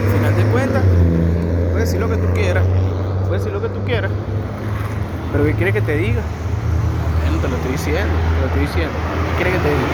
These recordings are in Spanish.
Al final de cuentas, puedes decir lo que tú quieras, puedes decir lo que tú quieras, pero ¿qué quieres que te diga? Bueno, te lo estoy diciendo, te lo estoy diciendo. ¿Qué quieres que te diga?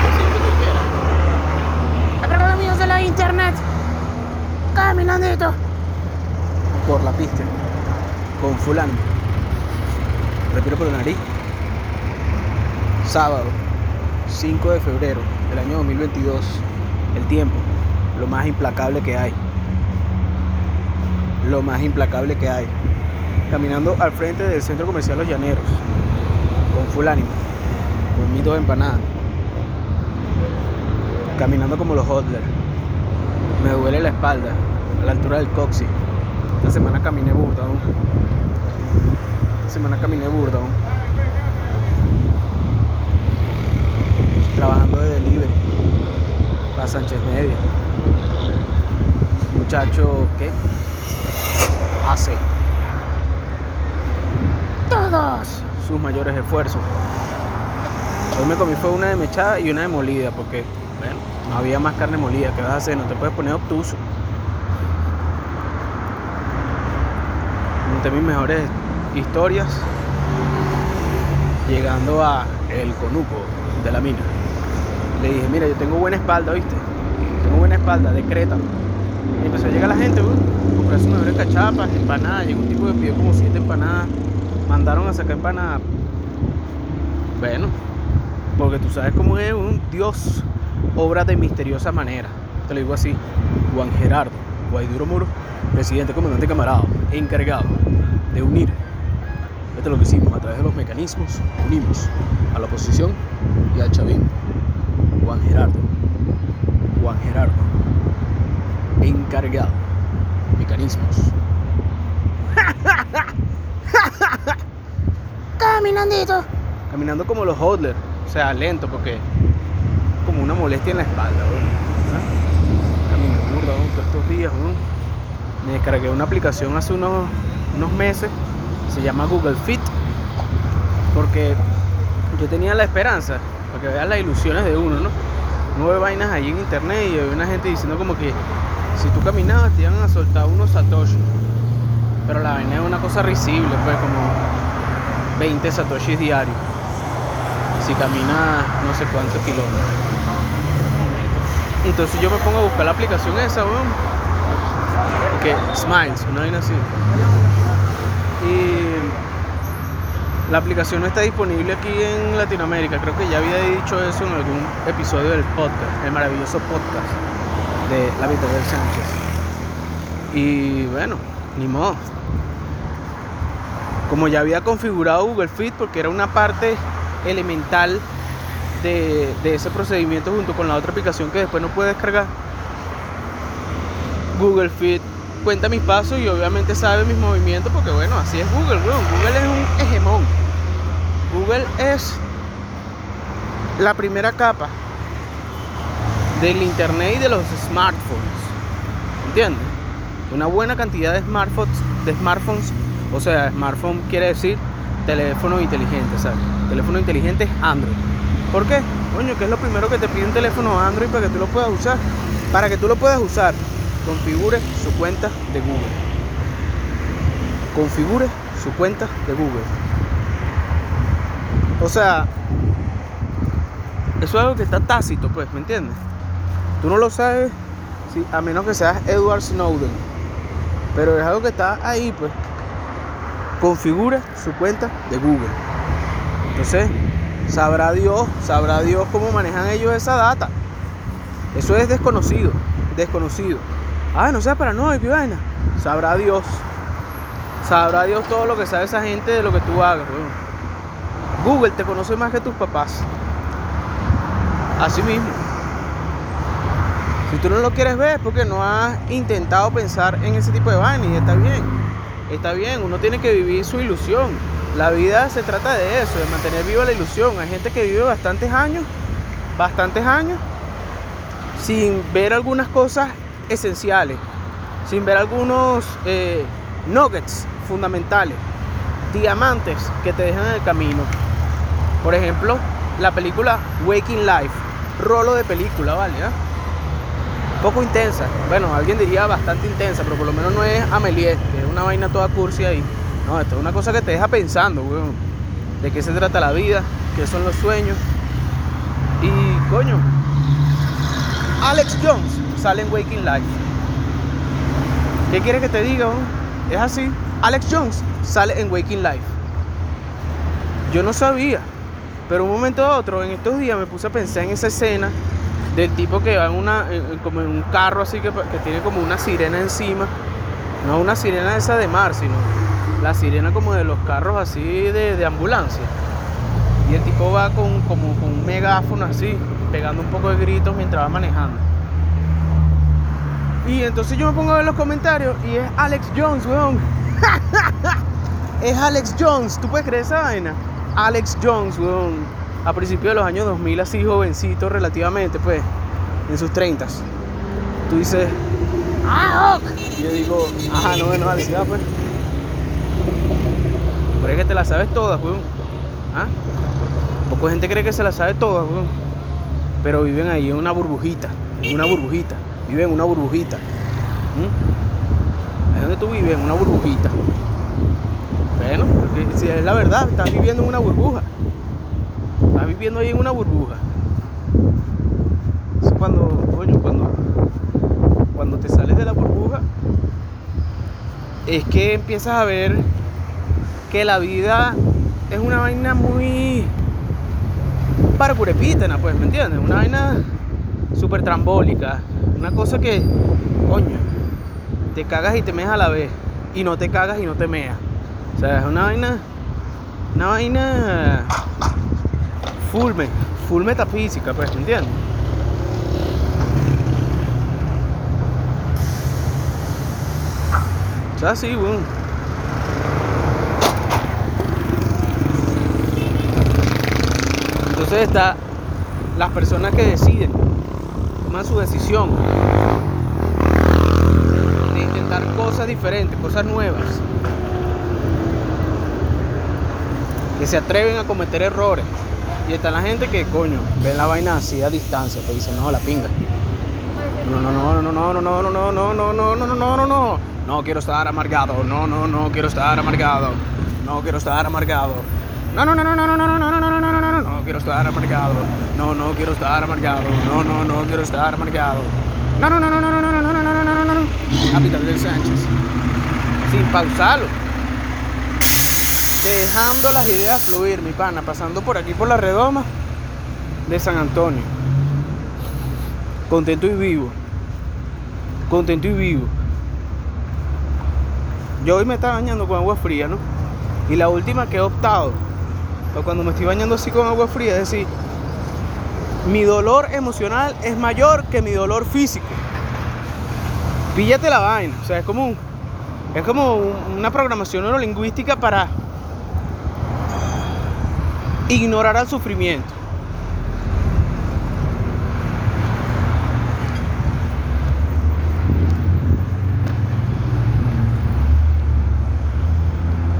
Puedes decir lo que tú quieras. Pero amigos de la internet, caminandito. Por la pista, con fulano. Respiro por la nariz. Sábado, 5 de febrero del año 2022. El tiempo, lo más implacable que hay. Lo más implacable que hay. Caminando al frente del centro comercial Los Llaneros. Con full ánimo. Con mis dos empanadas. Caminando como los Hodler. Me duele la espalda. A la altura del coxis. Esta semana caminé burda aún. Esta semana caminé burda. Trabajando de delivery. Para Sánchez Media. Muchacho, ¿qué? Hace Todos. sus mayores esfuerzos. Hoy me comí fue una de mechada y una de molida porque, bueno, no había más carne molida. ¿Qué vas a hacer? No te puedes poner obtuso. Monté mis mejores historias llegando a el conuco de la mina. Le dije, mira, yo tengo buena espalda, ¿viste? Tengo buena espalda, decrétalo. Y empezó a llegar la gente, güey, comprar sus mejores cachapas, empanadas. Llegó un tipo que pidió como siete empanadas. Mandaron a sacar empanadas. Bueno, porque tú sabes cómo es un Dios obra de misteriosa manera. Te lo digo así. Juan Gerardo Guaiduro Muro, presidente, comandante camarada, encargado de unir. Esto es lo que hicimos a través de los mecanismos. Unimos a la oposición y al chavismo. Juan Gerardo. Juan Gerardo. Encargado. Mecanismos. Caminandito. Caminando como los hodler. O sea, lento porque como una molestia en la espalda, weón. ¿Ah? Camino burda, todos estos días, weón. Me descargué una aplicación hace unos, unos meses. Se llama Google Fit. Porque yo tenía la esperanza, para que vean las ilusiones de uno, ¿no? Uno ve vainas ahí en internet y hay una gente diciendo como que si tú caminabas te iban a soltar unos satoshi. Pero la vaina es una cosa risible, pues como 20 satoshis diarios. Si caminas no sé cuántos kilómetros. Entonces yo me pongo a buscar la aplicación esa, weón. Que Smiles, una vaina así. Y la aplicación no está disponible aquí en Latinoamérica. Creo que ya había dicho eso en algún episodio del podcast, el maravilloso podcast de La Vida del Sánchez. Y bueno, ni modo. Como ya había configurado Google Fit, porque era una parte elemental de, de ese procedimiento junto con la otra aplicación que después no puede descargar. Google Fit cuenta mis pasos y obviamente sabe mis movimientos porque bueno, así es Google, weón. Google es un hegemón. Google es la primera capa del internet y de los smartphones. ¿Entiendes? Una buena cantidad de smartphones, de smartphones, o sea, smartphone quiere decir teléfono inteligente, ¿sabes? Teléfono inteligente es Android. ¿Por qué? Coño, que es lo primero que te pide un teléfono Android para que tú lo puedas usar. Para que tú lo puedas usar, configure su cuenta de Google. Configure su cuenta de Google. O sea, eso es algo que está tácito, pues, ¿me entiendes? Tú no lo sabes a menos que seas Edward Snowden. Pero es algo que está ahí, pues. Configura su cuenta de Google. Entonces, sabrá Dios, sabrá Dios cómo manejan ellos esa data. Eso es desconocido, desconocido. Ah, no sea paranoico y vaina. Sabrá Dios. Sabrá Dios todo lo que sabe esa gente de lo que tú hagas. Google te conoce más que tus papás. Así mismo. Si tú no lo quieres ver es porque no has intentado pensar en ese tipo de vainas y está bien. Está bien, uno tiene que vivir su ilusión. La vida se trata de eso, de mantener viva la ilusión. Hay gente que vive bastantes años, bastantes años, sin ver algunas cosas esenciales, sin ver algunos eh, nuggets fundamentales, diamantes que te dejan en el camino. Por ejemplo, la película Waking Life, rolo de película, ¿vale? ¿Ah? poco intensa. Bueno, alguien diría bastante intensa, pero por lo menos no es Amelie, que es una vaina toda cursi ahí. No, esto es una cosa que te deja pensando, weón. De qué se trata la vida, qué son los sueños. Y coño, Alex Jones sale en Waking Life. ¿Qué quieres que te diga? Es así. Alex Jones sale en Waking Life. Yo no sabía, pero un momento a otro, en estos días me puse a pensar en esa escena del tipo que va en una, como en un carro así que, que tiene como una sirena encima. No una sirena esa de mar, sino la sirena como de los carros así de, de ambulancia. Y el tipo va con, como, con un megáfono así, pegando un poco de gritos mientras va manejando. Y entonces yo me pongo a ver los comentarios y es Alex Jones, weón. es Alex Jones, ¿tú puedes creer esa vaina? Alex Jones, weón. A principios de los años 2000, así jovencito relativamente, pues, en sus 30 Tú dices, ¡Ah, y yo digo, ajá, no, bueno, Alex, ya, pues. Pero es que te la sabes todas, weón. ¿Ah? Poco gente cree que se la sabe todas, weón. Pero viven ahí en una burbujita, en una burbujita. Viven en una burbujita. ¿Mm? Ahí donde tú vives, en una burbujita. Bueno, porque si es la verdad, estás viviendo en una burbuja. Estás viviendo ahí en una burbuja. Eso cuando, coño, cuando, cuando te sales de la burbuja, es que empiezas a ver que la vida es una vaina muy para curepítena, pues, ¿me entiendes? Una vaina súper trambólica. Una cosa que, coño, te cagas y te meas a la vez. Y no te cagas y no te meas. O sea, es una vaina. Una vaina. Full, me- full metafísica, pues, ¿me entiendes? O sea, sí, weón. Entonces está las personas que deciden, toman su decisión de intentar cosas diferentes, cosas nuevas, que se atreven a cometer errores. Y está la gente que, coño, ve la vaina así a distancia, te dice, no, la pinga. No, no, no, no, no, no, no, no, no, no, no, no, no, no, no, no. No quiero estar amargado. No, no, no quiero estar amargado. No quiero estar amargado. No, no, no, no, no, no, no, no, no, no, no, no, no, no, no quiero estar amargado. No, no quiero estar amargado. No, no, no quiero estar amargado. No, no, no, no, no, no, no, no, no, no, no, no, no, no. Capital del Sánchez. Sin pausarlo. Dejando las ideas fluir, mi pana, pasando por aquí por la redoma de San Antonio contento y vivo. Contento y vivo. Yo hoy me estaba bañando con agua fría, ¿no? Y la última que he optado, para cuando me estoy bañando así con agua fría, es decir, mi dolor emocional es mayor que mi dolor físico. Píllate la vaina, o sea, es como un- es como un- una programación neurolingüística para ignorar al sufrimiento.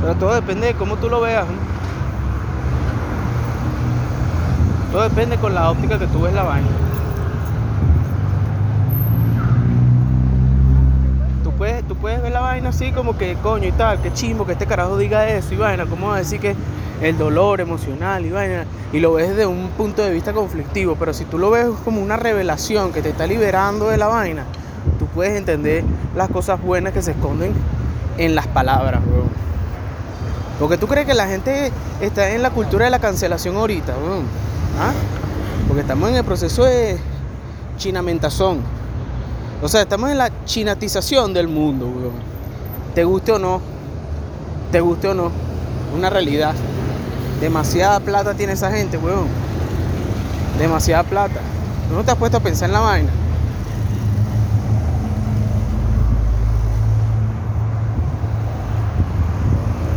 Pero todo depende de cómo tú lo veas. Todo depende con la óptica que tú ves la vaina. Tú puedes, tú puedes ver la vaina así como que coño y tal, que chimbo que este carajo diga eso y vaina, ¿cómo va a decir que el dolor emocional y vaina? Y lo ves desde un punto de vista conflictivo, pero si tú lo ves como una revelación que te está liberando de la vaina, tú puedes entender las cosas buenas que se esconden en las palabras, weón. Porque tú crees que la gente está en la cultura de la cancelación ahorita, weón. ¿Ah? Porque estamos en el proceso de chinamentazón. O sea, estamos en la chinatización del mundo, weón. Te guste o no, te guste o no, una realidad. Demasiada plata tiene esa gente, weón. Demasiada plata. ¿Tú no te has puesto a pensar en la vaina?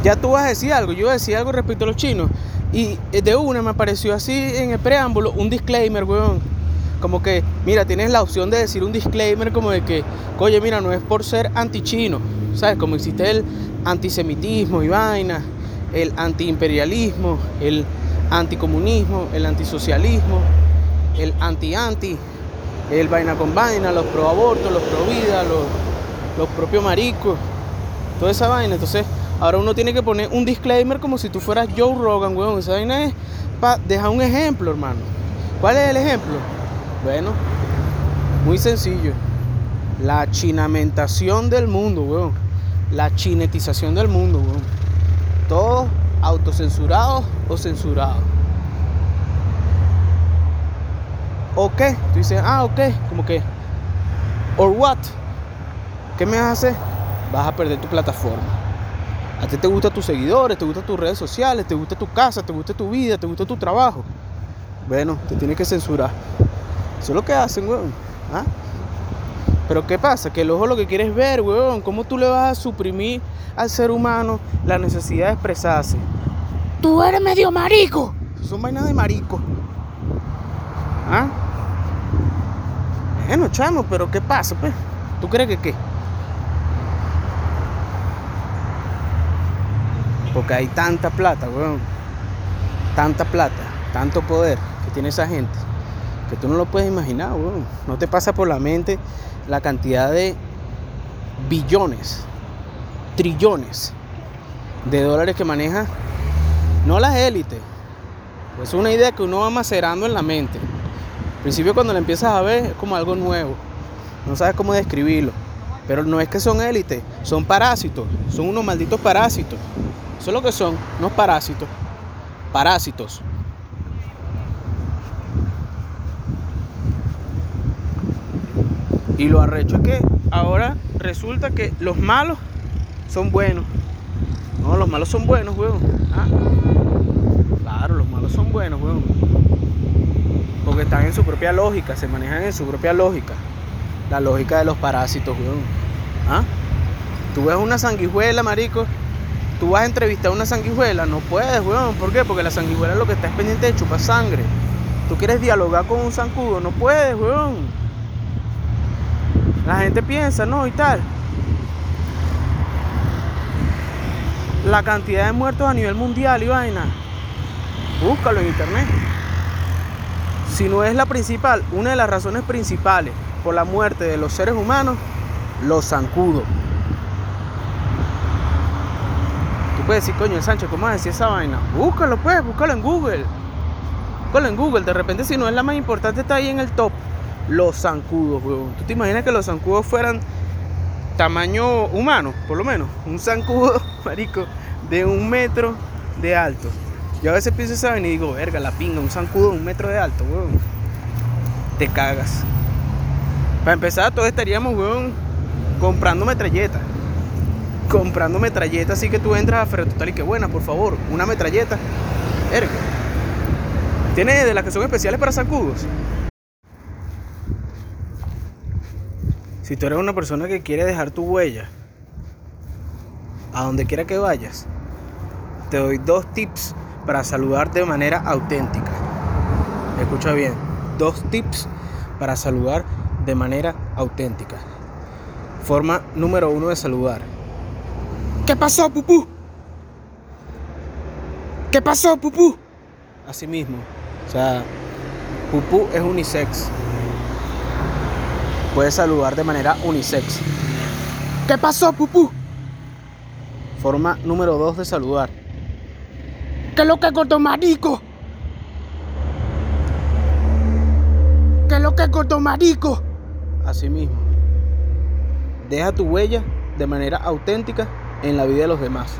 Ya tú vas a decir algo, yo iba a decir algo respecto a los chinos. Y eh, de una me apareció así en el preámbulo un disclaimer, weón. Como que, mira, tienes la opción de decir un disclaimer como de que, oye, mira, no es por ser anti-chino, ¿sabes? Como existe el antisemitismo y vaina, el antiimperialismo, el anticomunismo, el antisocialismo, el anti-anti. el vaina con vaina, los pro aborto, los pro vida, los, los propios maricos, toda esa vaina. Entonces, ahora uno tiene que poner un disclaimer como si tú fueras Joe Rogan, weón. Esa vaina es para dejar un ejemplo, hermano. ¿Cuál es el ejemplo? Bueno, muy sencillo. La chinamentación del mundo, weón. La chinetización del mundo, weón. Todos autocensurados o censurados. ¿O qué? Tú dices, ah, ok, como que, or what? ¿Qué me vas a hacer? Vas a perder tu plataforma. A ti te gustan tus seguidores, te gustan tus redes sociales, te gusta tu casa, te gusta tu vida, te gusta tu trabajo. Bueno, te tienes que censurar. Eso es lo que hacen, weón. ¿Ah? Pero ¿qué pasa? Que el ojo lo que quiere es ver, weón. ¿Cómo tú le vas a suprimir al ser humano la necesidad de expresarse? Tú eres medio marico. Son vainas de marico. ¿Ah? Bueno, chamo, pero ¿qué pasa, pues? ¿Tú crees que qué? Porque hay tanta plata, weón. Tanta plata, tanto poder que tiene esa gente. Que tú no lo puedes imaginar, weón. No te pasa por la mente la cantidad de billones, trillones de dólares que maneja, no las élites. Es una idea que uno va macerando en la mente. Al principio cuando la empiezas a ver es como algo nuevo. No sabes cómo describirlo. Pero no es que son élites, son parásitos. Son unos malditos parásitos. Eso es lo que son, unos parásitos. Parásitos. Y lo arrecho es que ahora resulta que los malos son buenos. No, los malos son buenos, weón. Ah, claro, los malos son buenos, weón. Porque están en su propia lógica, se manejan en su propia lógica. La lógica de los parásitos, weón. ¿Ah? Tú ves una sanguijuela, marico. Tú vas a entrevistar a una sanguijuela, no puedes, weón. ¿Por qué? Porque la sanguijuela lo que está es pendiente de chupar sangre. Tú quieres dialogar con un zancudo, no puedes, weón. La gente piensa, no, y tal. La cantidad de muertos a nivel mundial y. Búscalo en internet. Si no es la principal, una de las razones principales por la muerte de los seres humanos, los zancudos. Tú puedes decir, coño, el Sánchez, ¿cómo decir esa vaina? Búscalo, pues, búscalo en Google. Búscalo en Google. De repente, si no es la más importante, está ahí en el top los zancudos, weón. ¿Tú te imaginas que los zancudos fueran tamaño humano, por lo menos? Un zancudo, marico, de un metro de alto. Yo a veces pienso esa y digo, verga, la pinga, un zancudo de un metro de alto, weón. Te cagas. Para empezar, todos estaríamos, weón, comprando metralleta. Comprando metralleta, así que tú entras a Ferro Total y que buena, por favor, una metralleta. Verga. ¿Tiene de las que son especiales para zancudos? Si tú eres una persona que quiere dejar tu huella a donde quiera que vayas, te doy dos tips para saludar de manera auténtica. Escucha bien, dos tips para saludar de manera auténtica. Forma número uno de saludar. ¿Qué pasó, pupú? ¿Qué pasó, pupú? Así mismo. O sea, pupú es unisex. Puedes saludar de manera unisex. ¿Qué pasó, pupú? Forma número dos de saludar. ¿Qué es lo que cortó marico? ¿Qué es lo que cortó marico? Así mismo. Deja tu huella de manera auténtica en la vida de los demás.